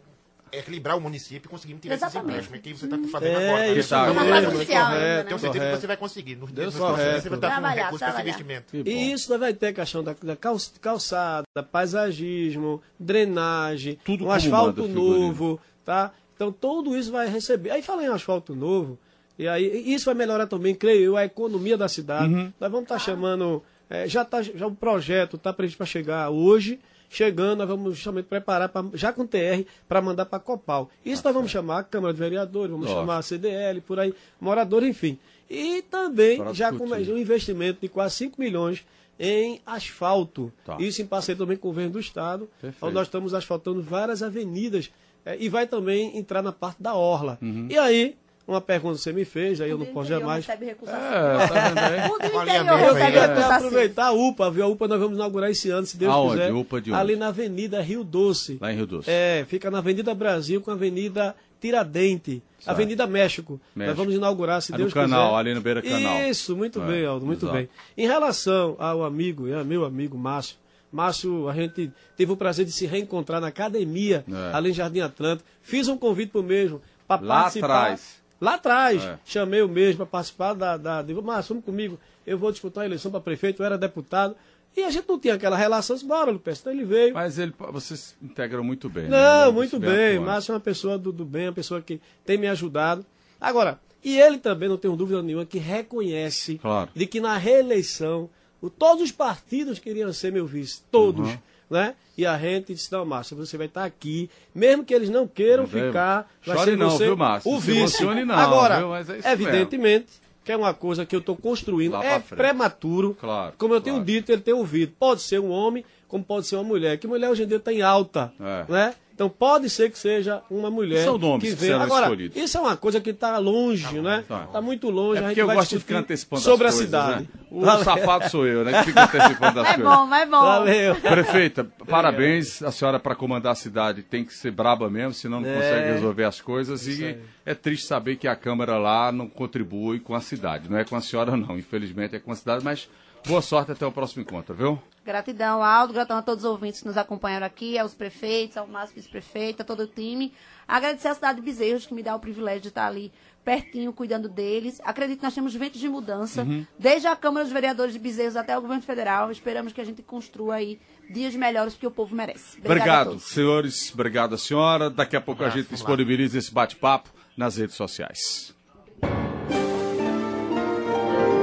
equilibrar o município e conseguimos tirar esses empréstimos que você está fazendo É, agora. isso tá Então, Uma fase inicial ainda, né? Tenho certeza Correto. que você vai conseguir. Nos Deus próximos, correto. você vai estar com Trabalhar, recurso para esse investimento. E isso vai ter a questão da, da cal- calçada, paisagismo, drenagem, Tudo um asfalto novo, tá? Então tudo isso vai receber. Aí fala em asfalto novo, e aí isso vai melhorar também, creio eu, a economia da cidade. Uhum. Nós vamos estar chamando, é, já tá, já o projeto está previsto para chegar hoje. Chegando, nós vamos justamente preparar, pra, já com TR, para mandar para Copal. Isso nós vamos chamar a Câmara de Vereadores, vamos Lógico. chamar a CDL, por aí, morador, enfim. E também Para já com um investimento de quase 5 milhões em asfalto. Tá. Isso em parceria também com o governo do estado, Perfeito. onde nós estamos asfaltando várias avenidas eh, e vai também entrar na parte da orla. Uhum. E aí, uma pergunta que você me fez, aí eu não O posso jamais. recebe recurso É, tá vendo aí? O interior mesmo, recebe é. recurso Até assim. aproveitar a UPA, viu? A UPA nós vamos inaugurar esse ano, se Deus Aonde? quiser. UPA de onde? Ali na Avenida Rio Doce. Lá em Rio Doce. É, fica na Avenida Brasil com a Avenida Tiradente. Certo. Avenida México. México. Nós vamos inaugurar, se É no Deus canal, quiser. ali no Beira Canal. Isso, muito É, bem, Aldo, muito exato. bem. Em relação ao amigo, é, meu amigo Márcio, Márcio, a gente teve o prazer de se reencontrar na academia, É. ali em Jardim Atlântico. Fiz um convite pro mesmo para Lá participar. atrás. Lá atrás, É. chamei o mesmo para participar da, da. Digo, Márcio, vamos comigo. Eu vou disputar a eleição para prefeito, eu era deputado. E a gente não tinha aquela relação. Disse, Bora, Lupes. Então ele veio. Mas ele, vocês integram muito bem. né? Não, Ele é muito bem bem. Márcio é uma pessoa do, do bem, uma pessoa que tem me ajudado. Agora, e ele também, não tenho dúvida nenhuma, que reconhece Claro. de que na reeleição o- todos os partidos queriam ser meu vice. Todos. Uhum. Né? E a gente disse, não, Márcio, você vai estar aqui, mesmo que eles não queiram deve. ficar, vai Chore ser não, você viu, Márcio? o Não se vice. não, Agora, viu? Mas é isso evidentemente, que é uma coisa que eu estou construindo, é frente. prematuro. Claro, Como eu tenho claro. dito, ele tem ouvido. Pode ser um homem, como pode ser uma mulher. Que mulher hoje em dia está em alta. É. Né? Então pode ser que seja uma mulher São nomes que serão Agora, escolhidos. isso é uma coisa que está longe, né? tá. Está muito longe. É a gente porque eu vai gosto de ficar antecipando sobre as a coisas, cidade. né? O Valeu. safado sou eu, né? Que fica antecipando as É coisas. bom, mas bom. Valeu. Prefeita, parabéns. A senhora, para comandar a cidade, tem que ser braba mesmo, senão não É. consegue resolver as coisas. E é triste saber que a Câmara lá não contribui com a cidade. Não é com a senhora, não. Infelizmente é com a cidade, mas boa sorte até o próximo encontro, viu? Gratidão, Aldo, gratidão a todos os ouvintes que nos acompanharam aqui, aos prefeitos, ao Márcio vice-prefeito, a todo o time. Agradecer à cidade de Bezerros, que me dá o privilégio de estar ali pertinho, cuidando deles. Acredito que nós temos ventos de mudança, Uhum. desde a Câmara dos Vereadores de Bezerros até o governo federal. Esperamos que a gente construa aí dias melhores que o povo merece. Obrigado, todos. senhores. Obrigado, senhora. Daqui a pouco a gente disponibiliza esse bate-papo nas redes sociais.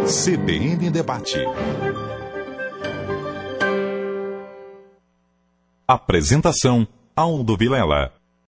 CBN Debate. Apresentação: Aldo Vilela.